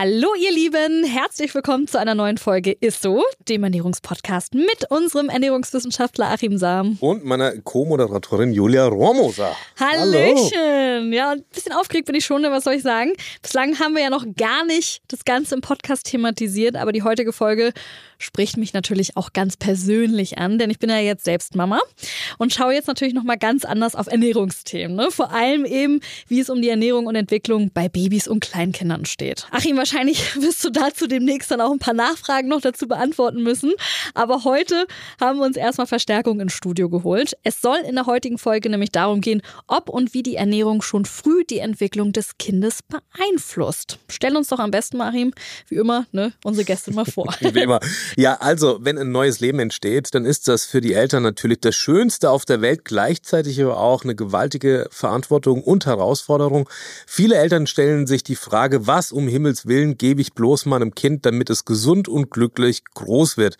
Hallo ihr Lieben, herzlich willkommen zu einer neuen Folge ISSO, dem Ernährungspodcast mit unserem Ernährungswissenschaftler Achim Sam. Und meiner Co-Moderatorin Julia Rohrmoser. Hallöchen! Hallo. Ja, ein bisschen aufgeregt bin ich schon, ne, was soll ich sagen? Bislang haben wir ja noch gar nicht das Ganze im Podcast thematisiert, aber die heutige Folge spricht mich natürlich auch ganz persönlich an, denn ich bin ja jetzt selbst Mama und schaue jetzt natürlich nochmal ganz anders auf Ernährungsthemen. Ne? Vor allem eben, wie es um die Ernährung und Entwicklung bei Babys und Kleinkindern steht. Achim, wahrscheinlich wirst du dazu demnächst dann auch ein paar Nachfragen noch dazu beantworten müssen. Aber heute haben wir uns erstmal Verstärkung ins Studio geholt. Es soll in der heutigen Folge nämlich darum gehen, ob und wie die Ernährung schon früh die Entwicklung des Kindes beeinflusst. Stell uns doch am besten, Achim, wie immer, ne, unsere Gäste mal vor. wie immer. Ja, also, wenn ein neues Leben entsteht, dann ist das für die Eltern natürlich das Schönste auf der Welt, gleichzeitig aber auch eine gewaltige Verantwortung und Herausforderung. Viele Eltern stellen sich die Frage, was um Himmels Willen gebe ich bloß meinem Kind, damit es gesund und glücklich groß wird.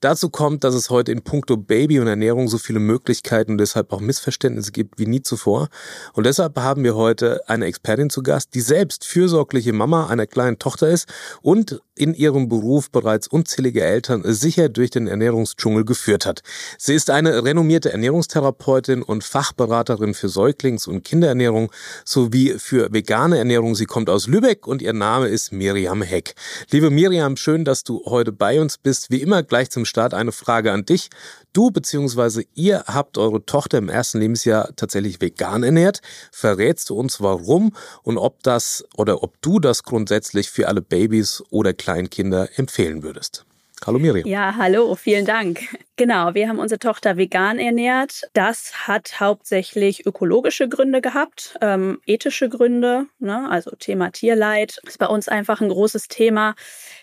Dazu kommt, dass es heute in puncto Baby und Ernährung so viele Möglichkeiten und deshalb auch Missverständnisse gibt wie nie zuvor. Und deshalb haben wir heute eine Expertin zu Gast, die selbst fürsorgliche Mama einer kleinen Tochter ist und in ihrem Beruf bereits unzählige Eltern sicher durch den Ernährungsdschungel geführt hat. Sie ist eine renommierte Ernährungstherapeutin und Fachberaterin für Säuglings- und Kinderernährung sowie für vegane Ernährung. Sie kommt aus Lübeck und ihr Name ist Miriam Heck. Liebe Miriam, schön, dass du heute bei uns bist. Wie immer gleich zum Start eine Frage an dich. Du bzw. ihr habt eure Tochter im ersten Lebensjahr tatsächlich vegan ernährt. Verrätst du uns warum und ob das oder ob du das grundsätzlich für alle Babys oder Kleinkinder empfehlen würdest? Hallo Miriam. Ja, hallo, vielen Dank. Genau, wir haben unsere Tochter vegan ernährt. Das hat hauptsächlich ökologische Gründe gehabt, ähm, ethische Gründe, ne? also Thema Tierleid ist bei uns einfach ein großes Thema.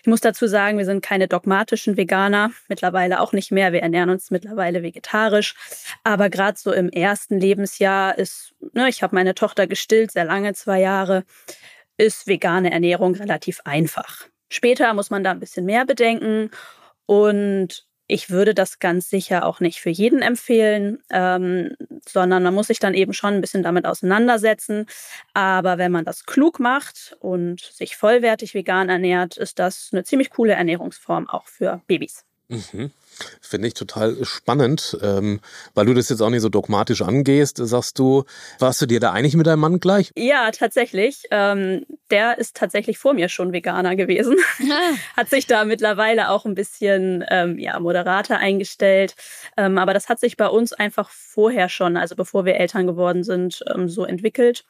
Ich muss dazu sagen, wir sind keine dogmatischen Veganer, mittlerweile auch nicht mehr. Wir ernähren uns mittlerweile vegetarisch. Aber gerade so im ersten Lebensjahr ist, ne, ich habe meine Tochter gestillt, sehr lange, zwei Jahre, ist vegane Ernährung relativ einfach. Später muss man da ein bisschen mehr bedenken und ich würde das ganz sicher auch nicht für jeden empfehlen, ähm, sondern man muss sich dann eben schon ein bisschen damit auseinandersetzen. Aber wenn man das klug macht und sich vollwertig vegan ernährt, ist das eine ziemlich coole Ernährungsform auch für Babys. Mhm. Finde ich total spannend, ähm, weil du das jetzt auch nicht so dogmatisch angehst. Sagst du, warst du dir da einig mit deinem Mann gleich? Ja, tatsächlich. Ähm, der ist tatsächlich vor mir schon Veganer gewesen. Ah. hat sich da mittlerweile auch ein bisschen ähm, ja, moderater eingestellt. Ähm, aber das hat sich bei uns einfach vorher schon, also bevor wir Eltern geworden sind, ähm, so entwickelt.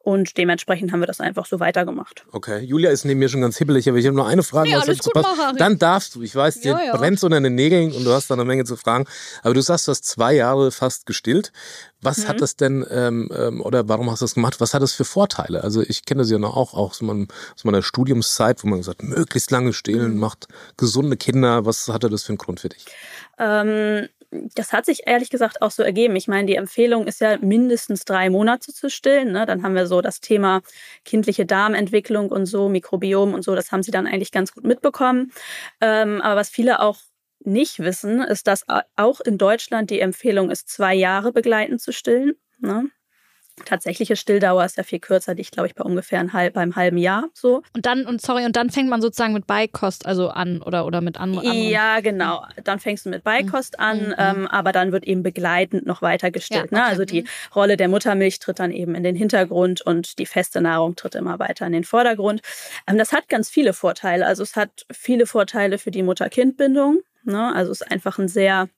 Und dementsprechend haben wir das einfach so weitergemacht. Okay, Julia ist neben mir schon ganz hibbelig, aber ich habe nur eine Frage. Ja, alles gut, mach, Dann darfst du. Ich weiß, dir ja, ja. brennt unter den Nägeln und du hast da eine Menge zu fragen. Aber du sagst, du hast zwei Jahre fast gestillt. Was mhm. hat das denn, ähm, ähm, oder warum hast du das gemacht? Was hat das für Vorteile? Also ich kenne das ja noch auch, auch aus, meinem, aus meiner Studiumszeit, wo man gesagt möglichst lange stillen, mhm. macht gesunde Kinder. Was hatte das für einen Grund für dich? Ähm, das hat sich ehrlich gesagt auch so ergeben. Ich meine, die Empfehlung ist ja mindestens drei Monate zu stillen. Ne? Dann haben wir so das Thema kindliche Darmentwicklung und so, Mikrobiom und so. Das haben sie dann eigentlich ganz gut mitbekommen. Ähm, aber was viele auch nicht wissen, ist, dass auch in Deutschland die Empfehlung ist, zwei Jahre begleitend zu stillen. Ne? Tatsächliche Stilldauer ist ja viel kürzer, die ich glaube ich bei ungefähr ein halb, beim halben Jahr so. Und dann, und sorry, und dann fängt man sozusagen mit Beikost also an oder, oder mit anderen. Ja, genau. Dann fängst du mit Beikost an, mhm. ähm, aber dann wird eben begleitend noch weiter gestillt. Ja, ne? okay. ne? Also die. Rolle der Muttermilch tritt dann eben in den Hintergrund und die feste Nahrung tritt immer weiter in den Vordergrund. Ähm, das hat ganz viele Vorteile. Also es hat viele Vorteile für die Mutter-Kind-Bindung. Ne? Also es ist einfach ein sehr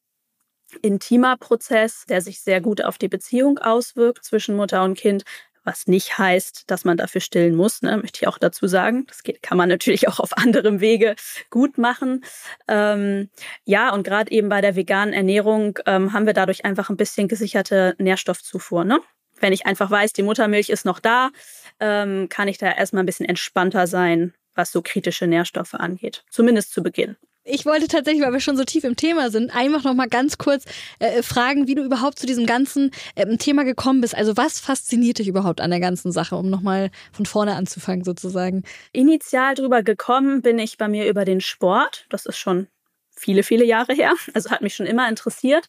intimer Prozess, der sich sehr gut auf die Beziehung auswirkt zwischen Mutter und Kind. Was nicht heißt, dass man dafür stillen muss, ne, möchte ich auch dazu sagen. Das geht, kann man natürlich auch auf anderem Wege gut machen. Ähm, ja, und gerade eben bei der veganen Ernährung ähm, haben wir dadurch einfach ein bisschen gesicherte Nährstoffzufuhr. Ne? Wenn ich einfach weiß, die Muttermilch ist noch da, ähm, kann ich da erstmal ein bisschen entspannter sein, was so kritische Nährstoffe angeht. Zumindest zu Beginn ich wollte tatsächlich, weil wir schon so tief im Thema sind, einfach noch mal ganz kurz äh, fragen, wie du überhaupt zu diesem ganzen äh, Thema gekommen bist. Also was fasziniert dich überhaupt an der ganzen Sache, um noch mal von vorne anzufangen sozusagen? Initial drüber gekommen bin ich bei mir über den Sport. Das ist schon viele, viele Jahre her. Also hat mich schon immer interessiert.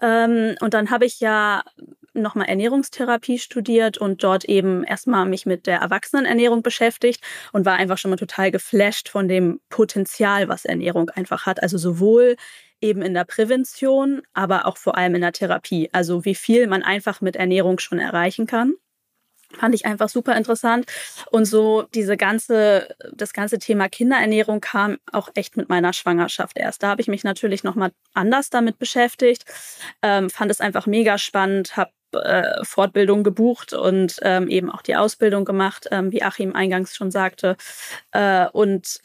Ähm, und dann habe ich ja nochmal Ernährungstherapie studiert und dort eben erstmal mich mit der Erwachsenenernährung beschäftigt und war einfach schon mal total geflasht von dem Potenzial, was Ernährung einfach hat. Also sowohl eben in der Prävention, aber auch vor allem in der Therapie. Also wie viel man einfach mit Ernährung schon erreichen kann. Fand ich einfach super interessant. Und so diese ganze, das ganze Thema Kinderernährung kam auch echt mit meiner Schwangerschaft erst. Da habe ich mich natürlich nochmal anders damit beschäftigt, ähm, fand es einfach mega spannend, habe äh, Fortbildung gebucht und ähm, eben auch die Ausbildung gemacht, ähm, wie Achim eingangs schon sagte. Äh, und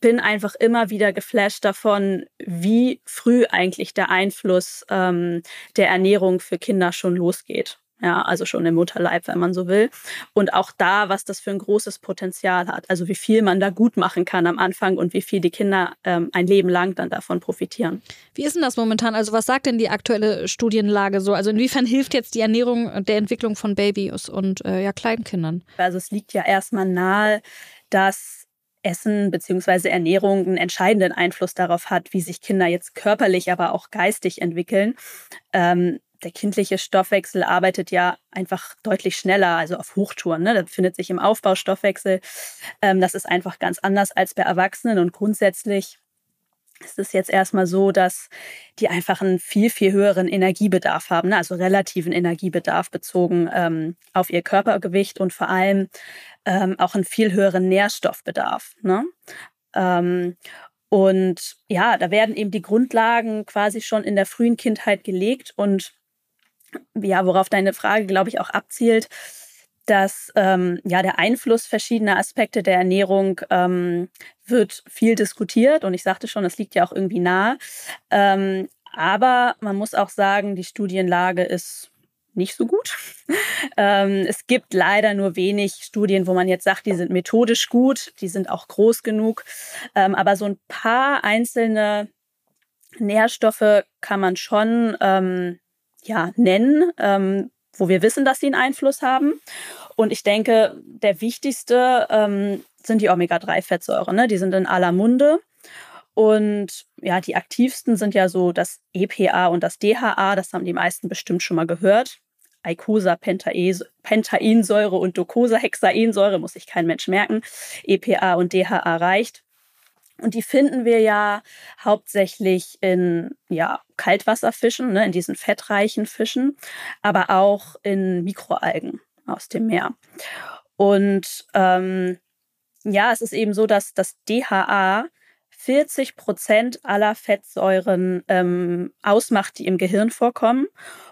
bin einfach immer wieder geflasht davon, wie früh eigentlich der Einfluss ähm, der Ernährung für Kinder schon losgeht. Ja, also schon im Mutterleib, wenn man so will. Und auch da, was das für ein großes Potenzial hat. Also wie viel man da gut machen kann am Anfang und wie viel die Kinder ähm, ein Leben lang dann davon profitieren. Wie ist denn das momentan? Also was sagt denn die aktuelle Studienlage so? Also inwiefern hilft jetzt die Ernährung der Entwicklung von Babys und äh, ja, Kleinkindern? Also es liegt ja erstmal nahe, dass Essen bzw. Ernährung einen entscheidenden Einfluss darauf hat, wie sich Kinder jetzt körperlich, aber auch geistig entwickeln. Ähm, der kindliche Stoffwechsel arbeitet ja einfach deutlich schneller, also auf Hochtouren. Ne? Der befindet sich im Aufbaustoffwechsel. Ähm, das ist einfach ganz anders als bei Erwachsenen und grundsätzlich ist es jetzt erstmal so, dass die einfach einen viel, viel höheren Energiebedarf haben, ne? also relativen Energiebedarf bezogen ähm, auf ihr Körpergewicht und vor allem ähm, auch einen viel höheren Nährstoffbedarf. Ne? Ähm, und ja, da werden eben die Grundlagen quasi schon in der frühen Kindheit gelegt und ja, worauf deine Frage, glaube ich, auch abzielt, dass ähm, ja der Einfluss verschiedener Aspekte der Ernährung ähm, wird viel diskutiert und ich sagte schon, es liegt ja auch irgendwie nahe. Ähm, aber man muss auch sagen, die Studienlage ist nicht so gut. ähm, es gibt leider nur wenig Studien, wo man jetzt sagt, die sind methodisch gut, die sind auch groß genug. Ähm, aber so ein paar einzelne Nährstoffe kann man schon ähm, ja, nennen, ähm, wo wir wissen, dass sie einen Einfluss haben. Und ich denke, der wichtigste ähm, sind die Omega-3-Fettsäuren. Ne? Die sind in aller Munde. Und ja, die aktivsten sind ja so das EPA und das DHA. Das haben die meisten bestimmt schon mal gehört. Eicosa, Pentainsäure und Docosahexaensäure, muss sich kein Mensch merken. EPA und DHA reicht. Und die finden wir ja hauptsächlich in ja, Kaltwasserfischen, ne, in diesen fettreichen Fischen, aber auch in Mikroalgen aus dem Meer. Und ähm, ja, es ist eben so, dass das DHA 40 Prozent aller Fettsäuren ähm, ausmacht, die im Gehirn vorkommen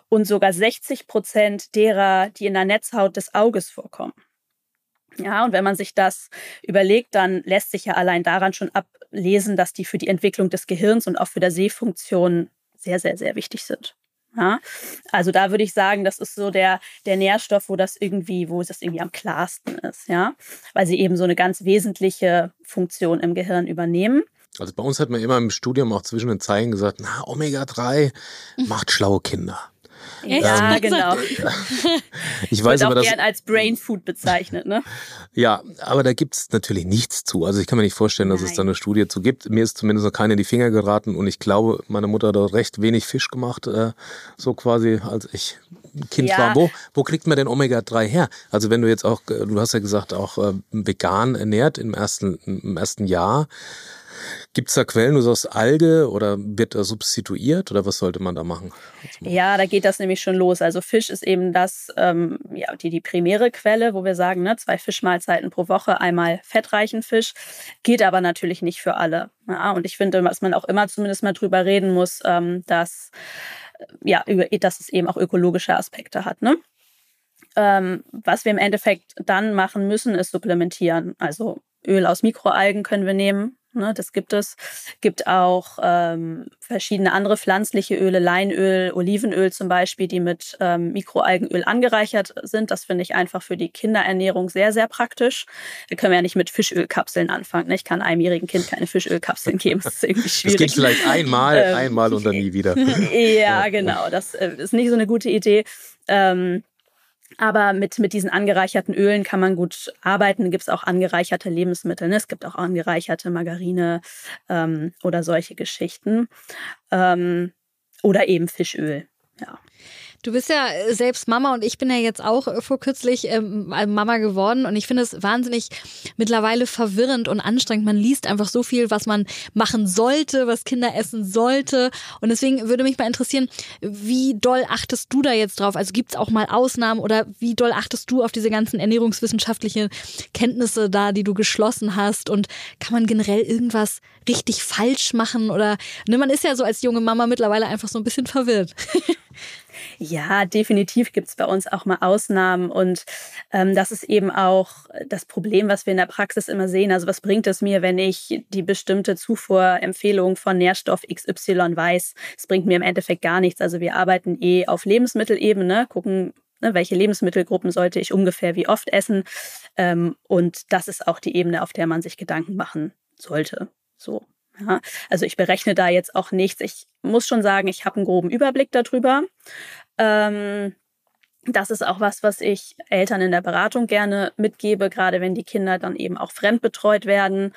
und sogar 60 Prozent derer, die in der Netzhaut des Auges vorkommen. Ja, und wenn man sich das überlegt, dann lässt sich ja allein daran schon ablesen, dass die für die Entwicklung des Gehirns und auch für der Sehfunktion sehr, sehr, sehr wichtig sind. Ja, also da würde ich sagen, das ist so der, der Nährstoff, wo das irgendwie, wo es irgendwie am klarsten ist, ja, weil sie eben so eine ganz wesentliche Funktion im Gehirn übernehmen. Also bei uns hat man immer im Studium auch zwischen den Zeilen gesagt, na, Omega-3 macht schlaue Kinder. Ja, ähm, genau. ich weiß Wird aber, auch dass, gern als Brain Food bezeichnet, ne? Ja, aber da gibt es natürlich nichts zu. Also ich kann mir nicht vorstellen, dass Nein. es da eine Studie zu gibt. Mir ist zumindest noch keine in die Finger geraten und ich glaube, meine Mutter hat dort recht wenig Fisch gemacht, äh, so quasi, als ich Kind ja. war. Wo, wo kriegt man denn Omega-3 her? Also wenn du jetzt auch, äh, du hast ja gesagt, auch äh, vegan ernährt im ersten, im ersten Jahr. Gibt es da Quellen nur aus Alge oder wird da substituiert oder was sollte man da machen? Ja, da geht das nämlich schon los. Also Fisch ist eben das, ähm, ja, die, die primäre Quelle, wo wir sagen, ne, zwei Fischmahlzeiten pro Woche, einmal fettreichen Fisch, geht aber natürlich nicht für alle. Ja, und ich finde, dass man auch immer zumindest mal drüber reden muss, ähm, dass, ja, dass es eben auch ökologische Aspekte hat. Ne? Ähm, was wir im Endeffekt dann machen müssen, ist supplementieren. Also Öl aus Mikroalgen können wir nehmen. Ne, das gibt es. Gibt auch ähm, verschiedene andere pflanzliche Öle, Leinöl, Olivenöl zum Beispiel, die mit ähm, Mikroalgenöl angereichert sind. Das finde ich einfach für die Kinderernährung sehr, sehr praktisch. Da können wir ja nicht mit Fischölkapseln anfangen. Ne? Ich kann einem jährigen Kind keine Fischölkapseln geben. Das ist irgendwie schwierig. Das geht vielleicht einmal, ähm, einmal und dann nie wieder. ja, genau. Das äh, ist nicht so eine gute Idee. Ähm, aber mit, mit diesen angereicherten Ölen kann man gut arbeiten. Gibt es auch angereicherte Lebensmittel. Ne? Es gibt auch angereicherte Margarine ähm, oder solche Geschichten. Ähm, oder eben Fischöl. Ja. Du bist ja äh, selbst Mama und ich bin ja jetzt auch äh, vor kürzlich ähm, Mama geworden und ich finde es wahnsinnig mittlerweile verwirrend und anstrengend. Man liest einfach so viel, was man machen sollte, was Kinder essen sollte und deswegen würde mich mal interessieren, wie doll achtest du da jetzt drauf? Also gibt es auch mal Ausnahmen oder wie doll achtest du auf diese ganzen ernährungswissenschaftlichen Kenntnisse da, die du geschlossen hast und kann man generell irgendwas richtig falsch machen oder ne, man ist ja so als junge Mama mittlerweile einfach so ein bisschen verwirrt. Ja, definitiv gibt es bei uns auch mal Ausnahmen und ähm, das ist eben auch das Problem, was wir in der Praxis immer sehen. Also was bringt es mir, wenn ich die bestimmte Zufuhrempfehlung von Nährstoff XY weiß? Es bringt mir im Endeffekt gar nichts. Also wir arbeiten eh auf Lebensmittelebene, gucken, ne, welche Lebensmittelgruppen sollte ich ungefähr wie oft essen. Ähm, und das ist auch die Ebene, auf der man sich Gedanken machen sollte. So. Ja, also ich berechne da jetzt auch nichts. Ich muss schon sagen, ich habe einen groben Überblick darüber. Ähm, das ist auch was, was ich Eltern in der Beratung gerne mitgebe, gerade wenn die Kinder dann eben auch fremdbetreut werden.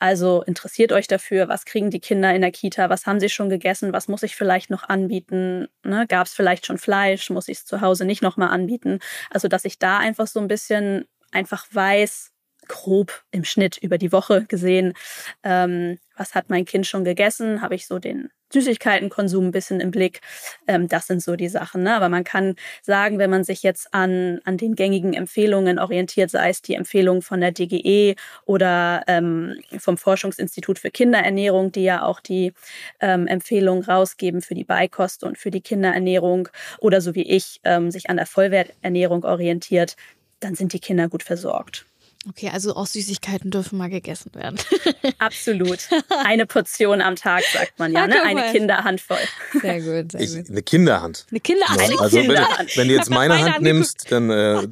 Also interessiert euch dafür, was kriegen die Kinder in der Kita, was haben sie schon gegessen, was muss ich vielleicht noch anbieten, ne? gab es vielleicht schon Fleisch, muss ich es zu Hause nicht nochmal anbieten. Also dass ich da einfach so ein bisschen einfach weiß, grob im Schnitt über die Woche gesehen, ähm, was hat mein Kind schon gegessen, habe ich so den Süßigkeitenkonsum ein bisschen im Blick. Ähm, das sind so die Sachen. Ne? Aber man kann sagen, wenn man sich jetzt an, an den gängigen Empfehlungen orientiert, sei es die Empfehlung von der DGE oder ähm, vom Forschungsinstitut für Kinderernährung, die ja auch die ähm, Empfehlungen rausgeben für die Beikost und für die Kinderernährung oder so wie ich ähm, sich an der Vollwerternährung orientiert, dann sind die Kinder gut versorgt. Okay, also auch Süßigkeiten dürfen mal gegessen werden. Absolut. Eine Portion am Tag, sagt man ja, ne? Eine Kinderhand voll. Sehr gut, sehr gut. Ich, eine Kinderhand. Eine Kinderhand. Ja, also Kinderhand. Wenn, wenn, du jetzt meine, meine Hand nimmst, dann, äh,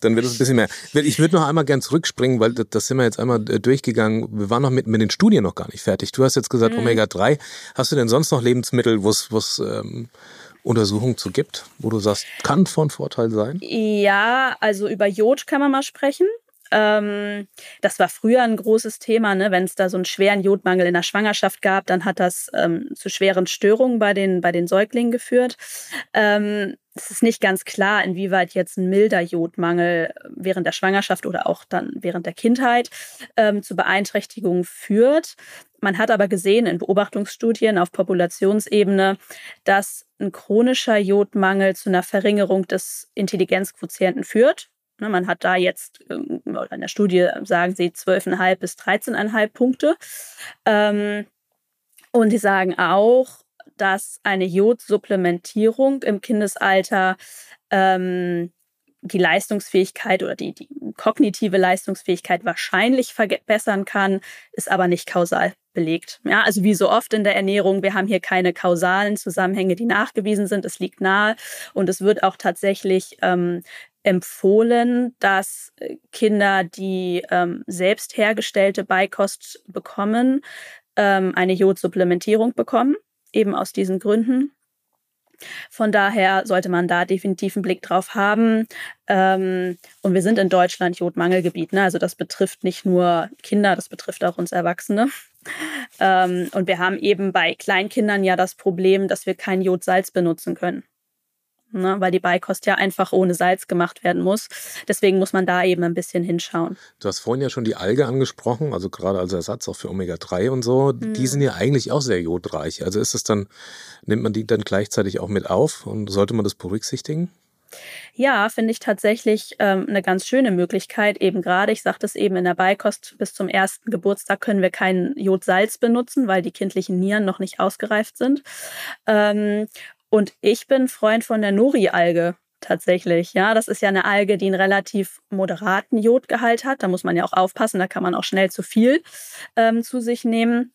dann wird es ein bisschen mehr. Ich würde noch einmal gern zurückspringen, weil das, das sind wir jetzt einmal äh, durchgegangen. Wir waren noch mit, mit den Studien noch gar nicht fertig. Du hast jetzt gesagt mhm. Omega-3. Hast du denn sonst noch Lebensmittel, wo es ähm, Untersuchungen zu gibt, wo du sagst, kann von Vorteil sein? Ja, also über Jod kann man mal sprechen. Ähm, das war früher ein großes Thema, ne? wenn es da so einen schweren Jodmangel in der Schwangerschaft gab, dann hat das ähm, zu schweren Störungen bei den, bei den Säuglingen geführt. Ähm, es ist nicht ganz klar, inwieweit jetzt ein milder Jodmangel während der Schwangerschaft oder auch dann während der Kindheit ähm, zu Beeinträchtigungen führt. Man hat aber gesehen in Beobachtungsstudien auf Populationsebene, dass ein chronischer Jodmangel zu einer Verringerung des Intelligenzquotienten führt. Ne, man hat da jetzt ähm, in der Studie sagen sie 12,5 bis 13,5 Punkte. Ähm, und die sagen auch, dass eine Jodsupplementierung im Kindesalter ähm, die Leistungsfähigkeit oder die, die kognitive Leistungsfähigkeit wahrscheinlich verbessern kann, ist aber nicht kausal belegt. Ja, also wie so oft in der Ernährung, wir haben hier keine kausalen Zusammenhänge, die nachgewiesen sind. Es liegt nahe und es wird auch tatsächlich ähm, empfohlen, dass äh, Kinder, die ähm, selbst hergestellte Beikost bekommen, ähm, eine Jodsupplementierung bekommen, eben aus diesen Gründen. Von daher sollte man da definitiv einen Blick drauf haben. Ähm, und wir sind in Deutschland Jodmangelgebiet. Ne? Also das betrifft nicht nur Kinder, das betrifft auch uns Erwachsene. Ähm, und wir haben eben bei Kleinkindern ja das Problem, dass wir kein Jodsalz benutzen können ne, weil die Beikost ja einfach ohne Salz gemacht werden muss. Deswegen muss man da eben ein bisschen hinschauen. Du hast vorhin ja schon die Alge angesprochen, also gerade als Ersatz auch für Omega-3 und so. Mhm. Die sind ja eigentlich auch sehr jodreich. Also ist es dann, nimmt man die dann gleichzeitig auch mit auf und sollte man das berücksichtigen? Ja, finde ich tatsächlich ähm, eine ganz schöne Möglichkeit. Eben gerade, ich sagte es eben in der Beikost, bis zum ersten Geburtstag können wir kein Jodsalz benutzen, weil die kindlichen Nieren noch nicht ausgereift sind. Ähm, und ich bin Freund von der Nori-Alge tatsächlich. Ja, das ist ja eine Alge, die einen relativ moderaten Jodgehalt hat. Da muss man ja auch aufpassen, da kann man auch schnell zu viel ähm, zu sich nehmen.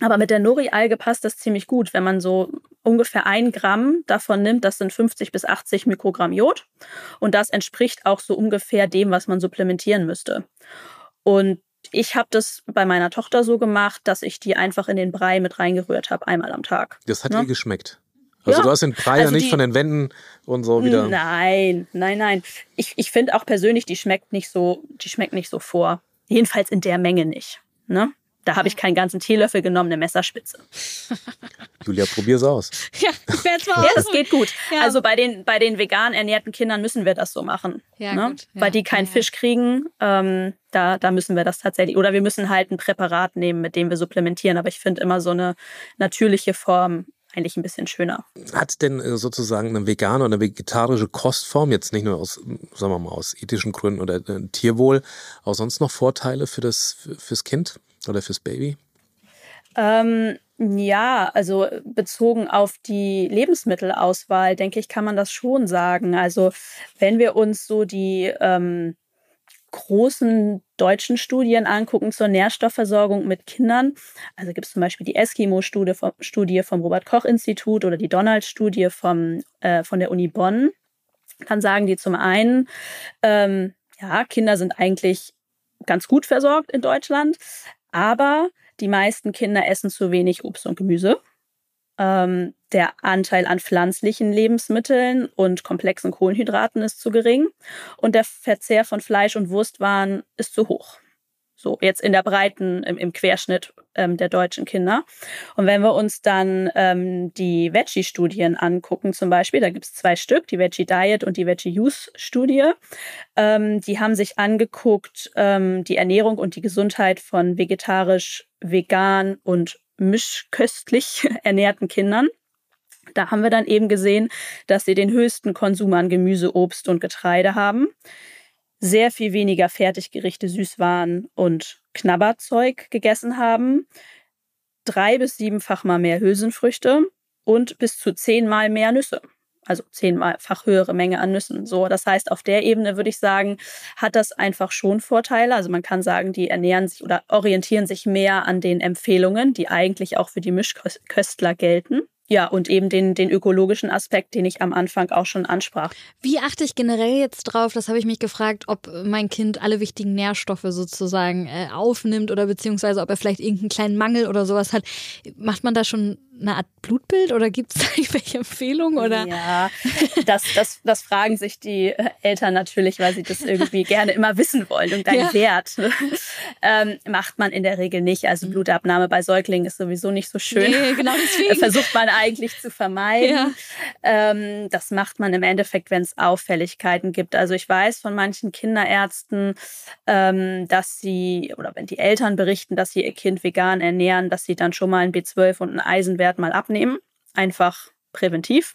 Aber mit der Nori-Alge passt das ziemlich gut. Wenn man so ungefähr ein Gramm davon nimmt, das sind 50 bis 80 Mikrogramm Jod. Und das entspricht auch so ungefähr dem, was man supplementieren müsste. Und ich habe das bei meiner Tochter so gemacht, dass ich die einfach in den Brei mit reingerührt habe, einmal am Tag. Das hat ja? ihr geschmeckt. Also ja, du hast den Brei also ja nicht die, von den Wänden und so wieder. Nein, nein, nein. Ich, ich finde auch persönlich, die schmeckt nicht so, die schmeckt nicht so vor. Jedenfalls in der Menge nicht. Ne? Da habe ich keinen ganzen Teelöffel genommen, eine Messerspitze. Julia, probier's aus. Ja, ich werde mal Ja, das geht gut. Ja. Also bei den, bei den vegan ernährten Kindern müssen wir das so machen. Ja, ne? gut. Ja, Weil die keinen ja. Fisch kriegen, ähm, da, da müssen wir das tatsächlich. Oder wir müssen halt ein Präparat nehmen, mit dem wir supplementieren. Aber ich finde immer so eine natürliche Form eigentlich ein bisschen schöner. Hat denn äh, sozusagen eine vegane oder eine vegetarische Kostform, jetzt nicht nur aus, sagen wir mal, aus ethischen Gründen oder äh, Tierwohl, auch sonst noch Vorteile für das, fürs Kind? oder fürs Baby? Ähm, ja, also bezogen auf die Lebensmittelauswahl, denke ich, kann man das schon sagen. Also wenn wir uns so die ähm, großen deutschen Studien angucken zur Nährstoffversorgung mit Kindern, also gibt es zum Beispiel die Eskimo-Studie vom, vom Robert-Koch-Institut oder die Donald-Studie äh, von der Uni Bonn, dann sagen die zum einen, ähm, ja, Kinder sind eigentlich ganz gut versorgt in Deutschland, aber die meisten Kinder essen zu wenig Obst und Gemüse. Ähm, der Anteil an pflanzlichen Lebensmitteln und komplexen Kohlenhydraten ist zu gering und der Verzehr von Fleisch und Wurstwaren ist zu hoch. So, jetzt in der breiten, im, im Querschnitt ähm, der deutschen Kinder. Und wenn wir uns dann ähm, die Veggie-Studien angucken, zum Beispiel, da gibt es zwei Stück, die Veggie Diet und die Veggie Use Studie. Ähm, die haben sich angeguckt, ähm, die Ernährung und die Gesundheit von vegetarisch, vegan und mischköstlich ernährten Kindern. Da haben wir dann eben gesehen, dass sie den höchsten Konsum an Gemüse, Obst und Getreide haben sehr viel weniger Fertiggerichte, Süßwaren und Knabberzeug gegessen haben, drei bis siebenfach mal mehr Hülsenfrüchte und bis zu zehnmal mehr Nüsse. Also zehnmalfach höhere Menge an Nüssen. So, das heißt, auf der Ebene würde ich sagen, hat das einfach schon Vorteile. Also man kann sagen, die ernähren sich oder orientieren sich mehr an den Empfehlungen, die eigentlich auch für die Mischköstler gelten. Ja, und eben den, den ökologischen Aspekt, den ich am Anfang auch schon ansprach. Wie achte ich generell jetzt drauf? Das habe ich mich gefragt, ob mein Kind alle wichtigen Nährstoffe sozusagen äh, aufnimmt oder beziehungsweise ob er vielleicht irgendeinen kleinen Mangel oder sowas hat. Macht man da schon eine Art Blutbild oder gibt es da irgendwelche Empfehlungen? Oder? Ja, das, das, das fragen sich die äh, Eltern natürlich, weil sie das irgendwie gerne immer wissen wollen. Und dein ja. Wert ähm, macht man in der Regel nicht. Also mhm. Blutabnahme bei Säuglingen ist sowieso nicht so schön. Nee, genau deswegen. Versucht man eigentlich zu vermeiden. Ja. Ähm, das macht man im Endeffekt, wenn es Auffälligkeiten gibt. Also ich weiß von manchen Kinderärzten, ähm, dass sie, oder wenn die Eltern berichten, dass sie ihr Kind vegan ernähren, dass sie dann schon mal ein B12 und ein Eisenwert Wert mal abnehmen. Einfach präventiv.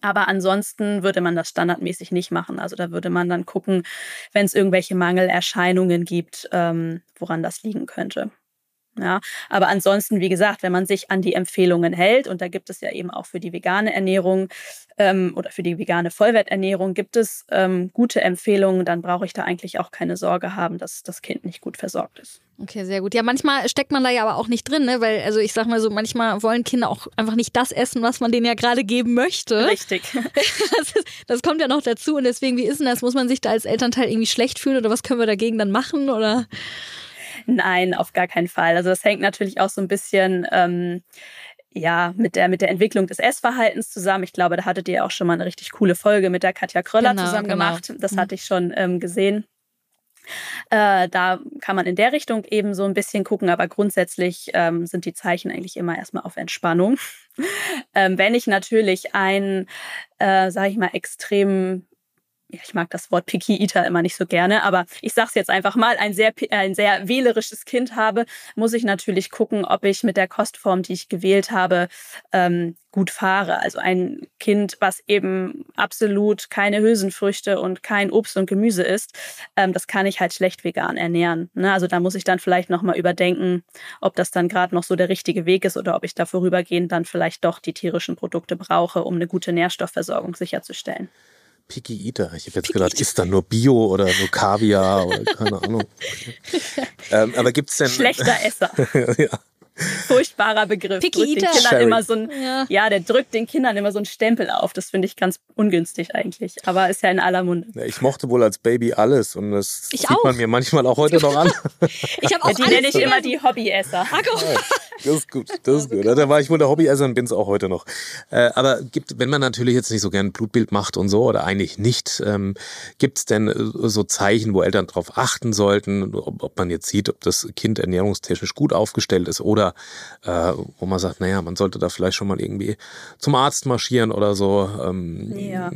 Aber ansonsten würde man das standardmäßig nicht machen. Also da würde man dann gucken, wenn es irgendwelche Mangelerscheinungen gibt, ähm, woran das liegen könnte. Ja, aber ansonsten, wie gesagt, wenn man sich an die Empfehlungen hält, und da gibt es ja eben auch für die vegane Ernährung ähm, oder für die vegane Vollwerternährung gibt es ähm, gute Empfehlungen, dann brauche ich da eigentlich auch keine Sorge haben, dass das Kind nicht gut versorgt ist. Okay, sehr gut. Ja, manchmal steckt man da ja aber auch nicht drin, ne? Weil, also ich sag mal so, manchmal wollen Kinder auch einfach nicht das essen, was man denen ja gerade geben möchte. Richtig. Das, ist, das kommt ja noch dazu und deswegen, wie ist denn das? Muss man sich da als Elternteil irgendwie schlecht fühlen oder was können wir dagegen dann machen? Oder? Nein, auf gar keinen Fall. Also das hängt natürlich auch so ein bisschen ähm, ja, mit der, mit der Entwicklung des Essverhaltens zusammen. Ich glaube, da hattet ihr auch schon mal eine richtig coole Folge mit der Katja Kröller genau, zusammen genau. gemacht. Das mhm. hatte ich schon ähm, gesehen. Äh, da kann man in der Richtung eben so ein bisschen gucken, aber grundsätzlich ähm, sind die Zeichen eigentlich immer erstmal auf Entspannung. ähm, wenn ich natürlich ein, äh, sage ich mal, extrem ich mag das Wort Picky Eater immer nicht so gerne, aber ich sage es jetzt einfach mal, ein sehr, ein sehr wählerisches Kind habe, muss ich natürlich gucken, ob ich mit der Kostform, die ich gewählt habe, ähm, gut fahre. Also ein Kind, was eben absolut keine Hülsenfrüchte und kein Obst und Gemüse isst, ähm, das kann ich halt schlecht vegan ernähren. Ne? Also da muss ich dann vielleicht nochmal überdenken, ob das dann gerade noch so der richtige Weg ist oder ob ich da vorübergehend dann vielleicht doch die tierischen Produkte brauche, um eine gute Nährstoffversorgung sicherzustellen. Picky Eater. Ich habe jetzt gedacht, ist da nur Bio oder nur Kaviar oder keine Ahnung. ähm, aber gibt's denn. Schlechter Esser. ja. Furchtbarer Begriff. Picky drückt den Eater. Kindern Sherry. immer so ein, Ja. ja. der drückt den Kindern immer so einen Stempel auf. Das finde ich ganz ungünstig eigentlich. Aber ist ja in aller Munde. Ja, Ich mochte wohl als Baby alles und das Ich sieht auch. man mir manchmal auch heute noch an. Ich habe auch Ja, die alles nenne ich immer die Hobbyesser. Guck. Das ist gut, das ist gut. Da war ich wohl der Hobbyesser und bin es auch heute noch. Äh, aber gibt, wenn man natürlich jetzt nicht so gern ein Blutbild macht und so, oder eigentlich nicht, ähm, gibt es denn äh, so Zeichen, wo Eltern darauf achten sollten, ob, ob man jetzt sieht, ob das Kind ernährungstechnisch gut aufgestellt ist oder äh, wo man sagt, naja, man sollte da vielleicht schon mal irgendwie zum Arzt marschieren oder so. Ähm, Ja.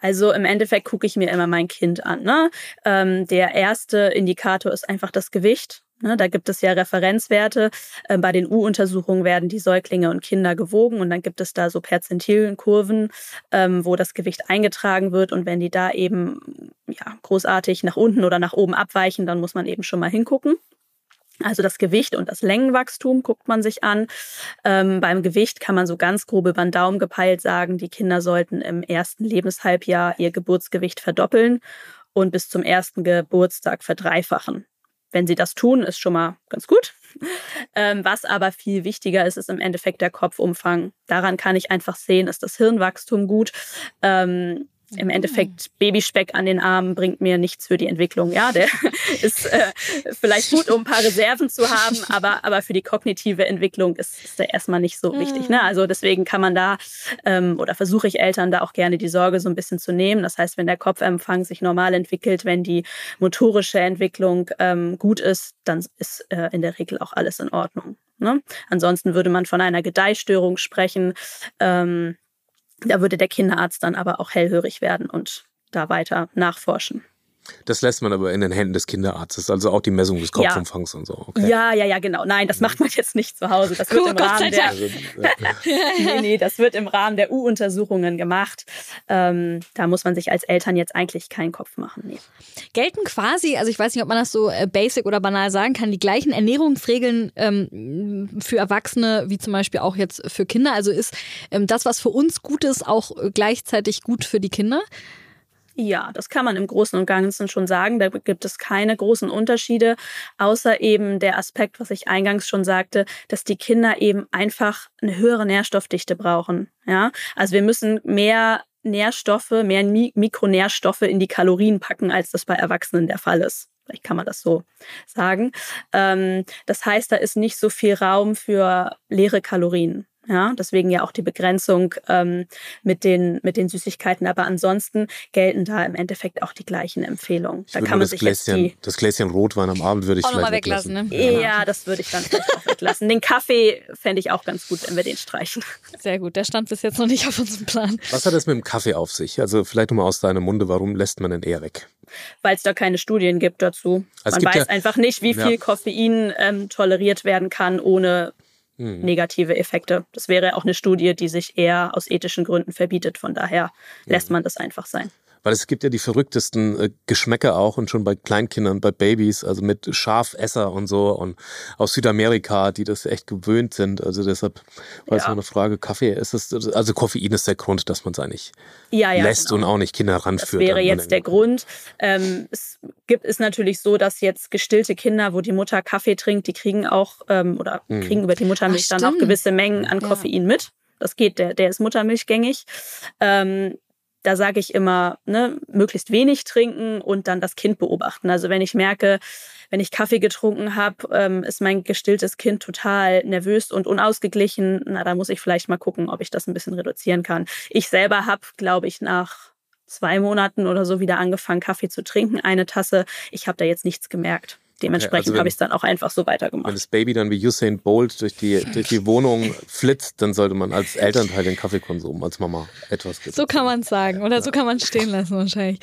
Also im Endeffekt gucke ich mir immer mein Kind an. Ne? Ähm, der erste Indikator ist einfach das Gewicht. Ne? Da gibt es ja Referenzwerte. Ähm, bei den U-Untersuchungen werden die Säuglinge und Kinder gewogen und dann gibt es da so Perzentilenkurven, ähm, wo das Gewicht eingetragen wird. Und wenn die da eben ja, großartig nach unten oder nach oben abweichen, dann muss man eben schon mal hingucken. Also das Gewicht und das Längenwachstum guckt man sich an. Ähm, beim Gewicht kann man so ganz grob über den Daumen gepeilt sagen, die Kinder sollten im ersten Lebenshalbjahr ihr Geburtsgewicht verdoppeln und bis zum ersten Geburtstag verdreifachen. Wenn sie das tun, ist schon mal ganz gut. Ähm, was aber viel wichtiger ist, ist im Endeffekt der Kopfumfang. Daran kann ich einfach sehen, ist das Hirnwachstum gut. Ähm, im Endeffekt Babyspeck an den Armen bringt mir nichts für die Entwicklung. Ja, der ist äh, vielleicht gut, um ein paar Reserven zu haben, aber, aber für die kognitive Entwicklung ist, ist der erstmal nicht so wichtig. Ne? Also deswegen kann man da ähm, oder versuche ich Eltern da auch gerne die Sorge so ein bisschen zu nehmen. Das heißt, wenn der Kopfempfang sich normal entwickelt, wenn die motorische Entwicklung ähm, gut ist, dann ist äh, in der Regel auch alles in Ordnung. Ne? Ansonsten würde man von einer Gedeihstörung sprechen. Ähm, da würde der Kinderarzt dann aber auch hellhörig werden und da weiter nachforschen. Das lässt man aber in den Händen des Kinderarztes, also auch die Messung des Ja. Kopfumfangs und so. Okay. Ja, ja, ja, genau. Nein, das macht man jetzt nicht zu Hause. Das wird Cool, im Rahmen der, nee, nee, das wird im Rahmen der U-Untersuchungen gemacht. Ähm, da muss man sich als Eltern jetzt eigentlich keinen Kopf machen. Nee. Gelten quasi, also ich weiß nicht, ob man das so äh, basic oder banal sagen kann, die gleichen Ernährungsregeln ähm, für Erwachsene wie zum Beispiel auch jetzt für Kinder. Also ist ähm, das, was für uns gut ist, auch äh, gleichzeitig gut für die Kinder? Ja, das kann man im Großen und Ganzen schon sagen. Da gibt es keine großen Unterschiede, außer eben der Aspekt, was ich eingangs schon sagte, dass die Kinder eben einfach eine höhere Nährstoffdichte brauchen. Ja, also wir müssen mehr Nährstoffe, mehr Mi Mikronährstoffe in die Kalorien packen, als das bei Erwachsenen der Fall ist. Vielleicht kann man das so sagen. Ähm, das heißt, da ist nicht so viel Raum für leere Kalorien. Ja, deswegen ja auch die Begrenzung ähm, mit, den, mit den Süßigkeiten. Aber ansonsten gelten da im Endeffekt auch die gleichen Empfehlungen. ich Da würde kann man das sich jetzt Gläschen, die. das Gläschen Rotwein am Abend würde ich Auch noch vielleicht mal weglassen, ne? Ja, das würde ich dann vielleicht auch weglassen. Den Kaffee fände ich auch ganz gut, wenn wir den streichen. Sehr gut, der stand bis jetzt noch nicht auf unserem Plan. Was hat das mit dem Kaffee auf sich? Also vielleicht nochmal aus deinem Munde, warum lässt man den eher weg? Weil es da keine Studien gibt dazu. Es man gibt weiß ja- einfach nicht, wie viel Ja. Koffein ähm, toleriert werden kann, ohne Hm. negative Effekte. Das wäre auch eine Studie, die sich eher aus ethischen Gründen verbietet. Von daher lässt man das einfach sein. Weil es gibt ja die verrücktesten äh, Geschmäcker auch und schon bei Kleinkindern, bei Babys, also mit Schafesser und so und aus Südamerika, die das echt gewöhnt sind. Also deshalb war es Ja. noch eine Frage, Kaffee, ist es, also Koffein ist der Grund, dass man es eigentlich Ja, ja. lässt genau. und auch nicht Kinder Das ranführt. wäre an- an jetzt der Grund. Ähm, es gibt es natürlich so, dass jetzt gestillte Kinder, wo die Mutter Kaffee trinkt, die kriegen auch ähm, oder Mhm. kriegen über die Muttermilch Ach, dann auch gewisse Mengen an Ja. Koffein mit. Das geht, der, der ist muttermilchgängig. Ähm, da sage ich immer, ne, möglichst wenig trinken und dann das Kind beobachten. Also wenn ich merke, wenn ich Kaffee getrunken habe, ähm, ist mein gestilltes Kind total nervös und unausgeglichen. Na, da muss ich vielleicht mal gucken, ob ich das ein bisschen reduzieren kann. Ich selber habe, glaube ich, nach zwei Monaten oder so wieder angefangen, Kaffee zu trinken, eine Tasse. Ich habe da jetzt nichts gemerkt. Dementsprechend also wenn- habe ich es dann auch einfach so Wenn weitergemacht. das Baby dann wie Usain Bolt durch die, durch die Wohnung flitzt, dann sollte man als Elternteil den Kaffeekonsum als Mama etwas So kann man es sagen oder so kann man es stehen lassen wahrscheinlich.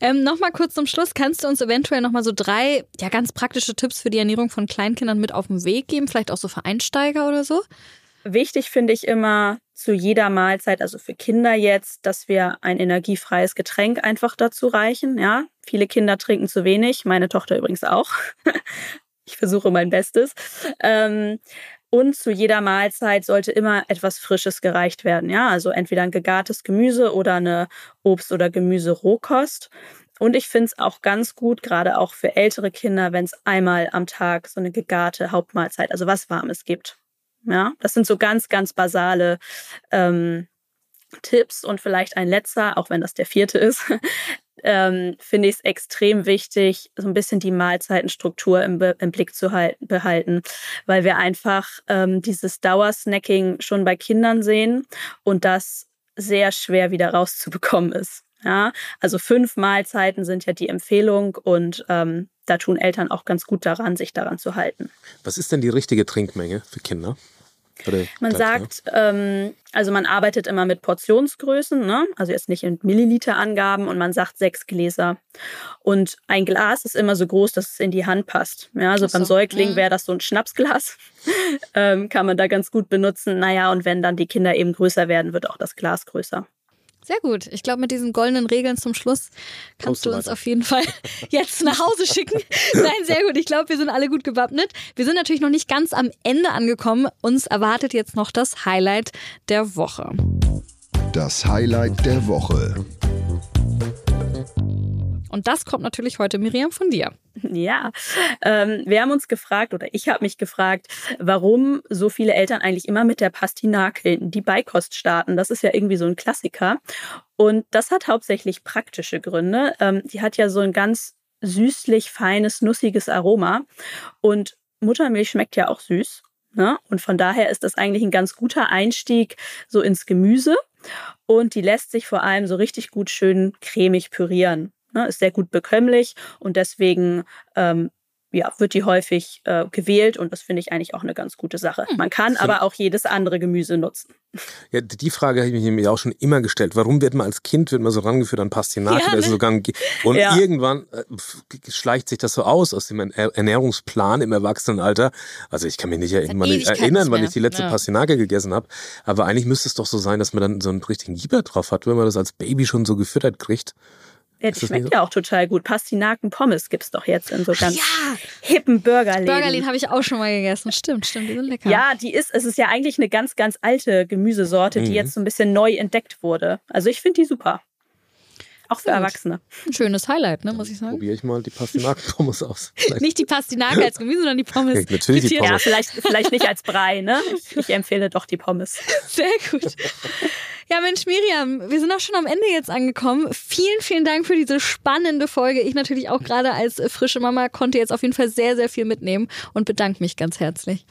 Ähm, Nochmal kurz zum Schluss, kannst du uns eventuell nochmal so drei ja, ganz praktische Tipps für die Ernährung von Kleinkindern mit auf den Weg geben? Vielleicht auch so für Einsteiger oder so? Wichtig finde ich immer zu jeder Mahlzeit, also für Kinder jetzt, dass wir ein energiefreies Getränk einfach dazu reichen. Ja, viele Kinder trinken zu wenig, meine Tochter übrigens auch. ich versuche mein Bestes. Ähm, Und zu jeder Mahlzeit sollte immer etwas Frisches gereicht werden. Ja, also entweder ein gegartes Gemüse oder eine Obst- oder Gemüse-Rohkost. Und ich finde es auch ganz gut, gerade auch für ältere Kinder, wenn es einmal am Tag so eine gegarte Hauptmahlzeit, also was Warmes gibt. Ja, das sind so ganz, ganz basale ähm, Tipps und vielleicht ein letzter, auch wenn das der vierte ist, ähm, finde ich es extrem wichtig, so ein bisschen die Mahlzeitenstruktur im, im Blick zu halten, behalten, weil wir einfach ähm, dieses Dauersnacking schon bei Kindern sehen und das sehr schwer wieder rauszubekommen ist. Ja, also fünf Mahlzeiten sind ja die Empfehlung und ähm, da tun Eltern auch ganz gut daran, sich daran zu halten. Was ist denn die richtige Trinkmenge für Kinder? Oder man sagt, ähm, also man arbeitet immer mit Portionsgrößen, ne? also jetzt nicht in Milliliterangaben und man sagt sechs Gläser. Und ein Glas ist immer so groß, dass es in die Hand passt. Ja, also so, beim Säugling ja. wäre das so ein Schnapsglas, ähm, kann man da ganz gut benutzen. Naja, und wenn dann die Kinder eben größer werden, wird auch das Glas größer. Sehr gut. Ich glaube, mit diesen goldenen Regeln zum Schluss kannst du uns auf jeden Fall jetzt nach Hause schicken. Nein, sehr gut. Ich glaube, wir sind alle gut gewappnet. Wir sind natürlich noch nicht ganz am Ende angekommen. Uns erwartet jetzt noch das Highlight der Woche. Das Highlight der Woche. Und das kommt natürlich heute, Miriam, von dir. Ja, ähm, wir haben uns gefragt oder ich habe mich gefragt, warum so viele Eltern eigentlich immer mit der Pastinake in die Beikost starten. Das ist ja irgendwie so ein Klassiker. Und das hat hauptsächlich praktische Gründe. Ähm, die hat ja so ein ganz süßlich feines, nussiges Aroma. Und Muttermilch schmeckt ja auch süß. Ne? Und von daher ist das eigentlich ein ganz guter Einstieg so ins Gemüse. Und die lässt sich vor allem so richtig gut schön cremig pürieren. Ne, ist sehr gut bekömmlich und deswegen ähm, ja, wird die häufig äh, gewählt und das finde ich eigentlich auch eine ganz gute Sache. Hm. Man kann aber auch jedes andere Gemüse nutzen. Ja, die Frage habe ich mir auch schon immer gestellt. Warum wird man als Kind wird man so rangeführt an Pastinake? Ja, ne? sogar und ja. irgendwann äh, schleicht sich das so aus aus dem Ernährungsplan im Erwachsenenalter. Also ich kann mich nicht irgendwann nicht erinnern, wann ich die letzte ja. Pastinake gegessen habe. Aber eigentlich müsste es doch so sein, dass man dann so einen richtigen Gieber drauf hat, wenn man das als Baby schon so gefüttert kriegt. Ja, die schmeckt ja auch total gut. Pastinaken Pommes gibt es doch jetzt in so ganz ja. hippen Burgerläden. Burgerläden habe ich auch schon mal gegessen. Stimmt, stimmt, die sind lecker. Ja, die ist, es ist ja eigentlich eine ganz, ganz alte Gemüsesorte, die mhm. jetzt so ein bisschen neu entdeckt wurde. Also ich finde die super. Auch für Gut. Erwachsene. Ein schönes Highlight, ne, muss ich sagen. Probiere ich mal die Pastinaken-Pommes aus. nicht die Pastinake als Gemüse, sondern die Pommes. Ja, natürlich die Pommes. Ja, vielleicht, vielleicht nicht als Brei, ne? Ich, ich empfehle doch die Pommes. Sehr gut. Ja, Mensch, Miriam, wir sind auch schon am Ende jetzt angekommen. Vielen, vielen Dank für diese spannende Folge. Ich natürlich auch gerade als frische Mama konnte jetzt auf jeden Fall sehr, sehr viel mitnehmen und bedanke mich ganz herzlich.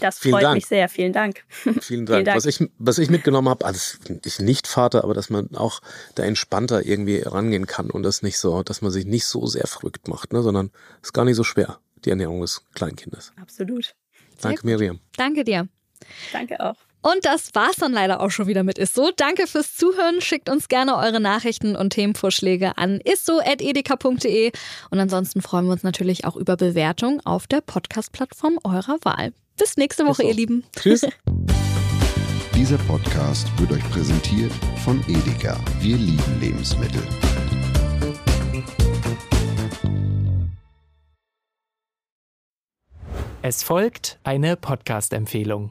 Das freut Dank. mich sehr. Vielen Dank. Vielen Dank. Vielen Dank. Was, ich, was ich mitgenommen habe, also ich nicht Vater, aber dass man auch da entspannter irgendwie rangehen kann und das nicht so, dass man sich nicht so sehr verrückt macht, ne, sondern es ist gar nicht so schwer, die Ernährung des Kleinkindes. Absolut. Danke, Miriam. Danke dir. Danke auch. Und das war's dann leider auch schon wieder mit Isso. Danke fürs Zuhören. Schickt uns gerne eure Nachrichten und Themenvorschläge an isso.edeka.de. Und ansonsten freuen wir uns natürlich auch über Bewertungen auf der Podcast-Plattform eurer Wahl. Bis nächste Woche, ihr Lieben. Tschüss. Dieser Podcast wird euch präsentiert von Edeka. Wir lieben Lebensmittel. Es folgt eine Podcast-Empfehlung.